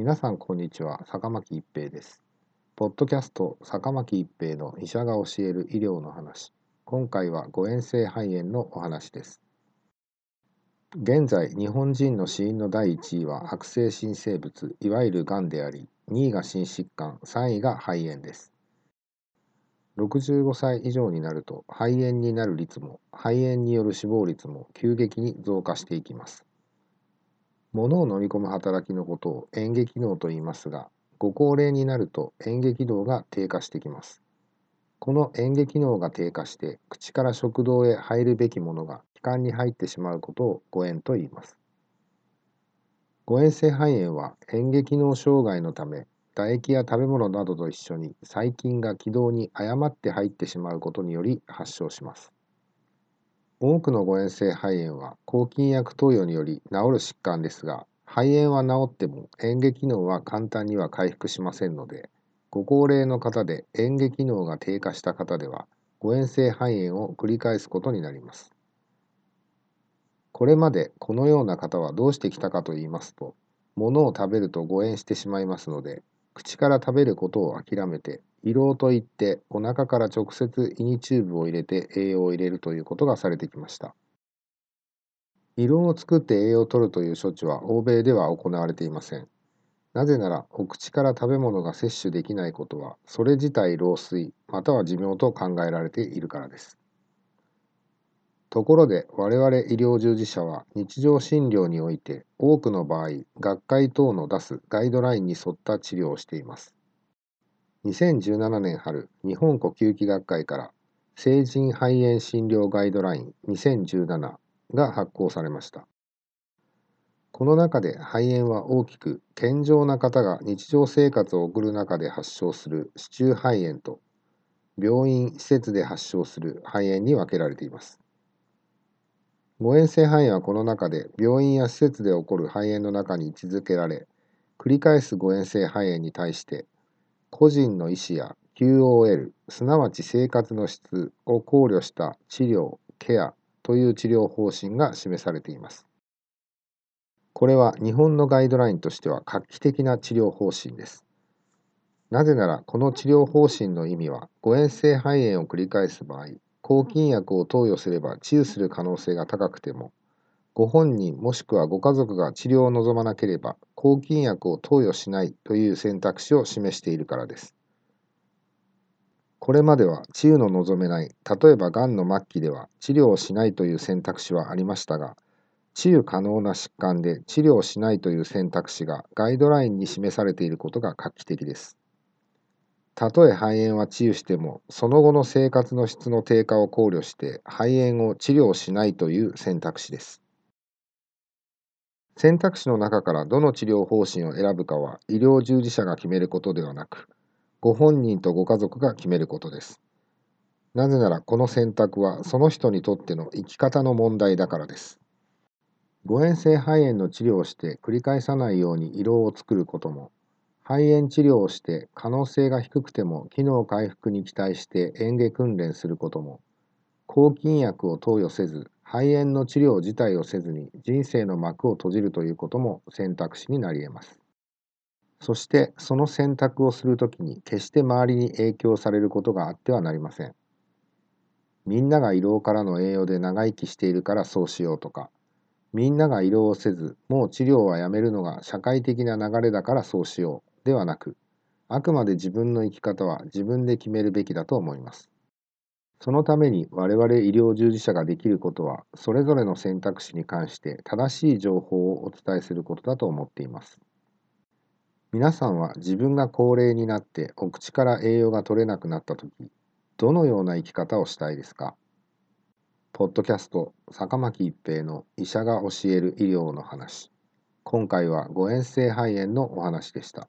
皆さんこんにちは。坂巻一平です。ポッドキャスト坂巻一平の医者が教える医療の話。今回は誤嚥性肺炎のお話です。現在日本人の死因の第1位は悪性新生物いわゆるがんであり2位が心疾患3位が肺炎です。65歳以上になると肺炎になる率も肺炎による死亡率も急激に増加していきます。物を飲み込む働きのことを嚥下機能と言いますがご高齢になると嚥下機能が低下してきますこの嚥下機能が低下して口から食道へ入るべきものが気管に入ってしまうことを誤嚥と言います。誤嚥性肺炎は嚥下機能障害のため唾液や食べ物などと一緒に細菌が気道に誤って入ってしまうことにより発症します。多くの誤嚥性肺炎は抗菌薬投与により治る疾患ですが肺炎は治っても嚥下機能は簡単には回復しませんのでご高齢の方で嚥下機能が低下した方では誤嚥性肺炎を繰り返すことになります。これまでこのような方はどうしてきたかと言いますと、物を食べると誤嚥してしまいますので、口から食べることを諦めて、胃ろうといってお腹から直接胃にチューブを入れて栄養を入れるということがされてきました。胃ろうを作って栄養を取るという処置は欧米では行われていません。なぜなら、お口から食べ物が摂取できないことは、それ自体老衰、または寿命と考えられているからです。ところで我々医療従事者は日常診療において多くの場合学会等の出すガイドラインに沿った治療をしています。2017年春日本呼吸器学会から成人肺炎診療ガイドライン2017が発行されました。この中で肺炎は大きく健常な方が日常生活を送る中で発症する支柱肺炎と病院施設で発症する肺炎に分けられています。誤嚥性肺炎はこの中で病院や施設で起こる肺炎の中に位置づけられ、繰り返す誤嚥性肺炎に対して、個人の意思や QOL、すなわち生活の質を考慮した治療、ケアという治療方針が示されています。これは日本のガイドラインとしては画期的な治療方針です。なぜならこの治療方針の意味は誤嚥性肺炎を繰り返す場合抗菌薬を投与すれば治癒する可能性が高くても、ご本人もしくはご家族が治療を望まなければ抗菌薬を投与しないという選択肢を示しているからです。これまでは治癒の望めない、例えばがんの末期では治療をしないという選択肢はありましたが、治癒可能な疾患で治療をしないという選択肢がガイドラインに示されていることが画期的です。たとえ肺炎は治癒しても、その後の生活の質の低下を考慮して肺炎を治療しないという選択肢です。選択肢の中からどの治療方針を選ぶかは医療従事者が決めることではなく、ご本人とご家族が決めることです。なぜならこの選択はその人にとっての生き方の問題だからです。誤嚥性肺炎の治療をして繰り返さないように胃ろうを作ることも肺炎治療をして可能性が低くても機能回復に期待して嚥下訓練することも抗菌薬を投与せず肺炎の治療自体をせずに人生の幕を閉じるということも選択肢になり得ます。そしてその選択をするときに決して周りに影響されることがあってはなりません。みんなが胃ろうからの栄養で長生きしているからそうしようとかみんなが胃ろうをせずもう治療はやめるのが社会的な流れだからそうしようではなく、あくまで自分の生き方は自分で決めるべきだと思います。そのために我々医療従事者ができることは、それぞれの選択肢に関して正しい情報をお伝えすることだと思っています。皆さんは自分が高齢になってお口から栄養が取れなくなった時、どのような生き方をしたいですか？ポッドキャスト坂巻一平の医者が教える医療の話今回は誤嚥性肺炎のお話でした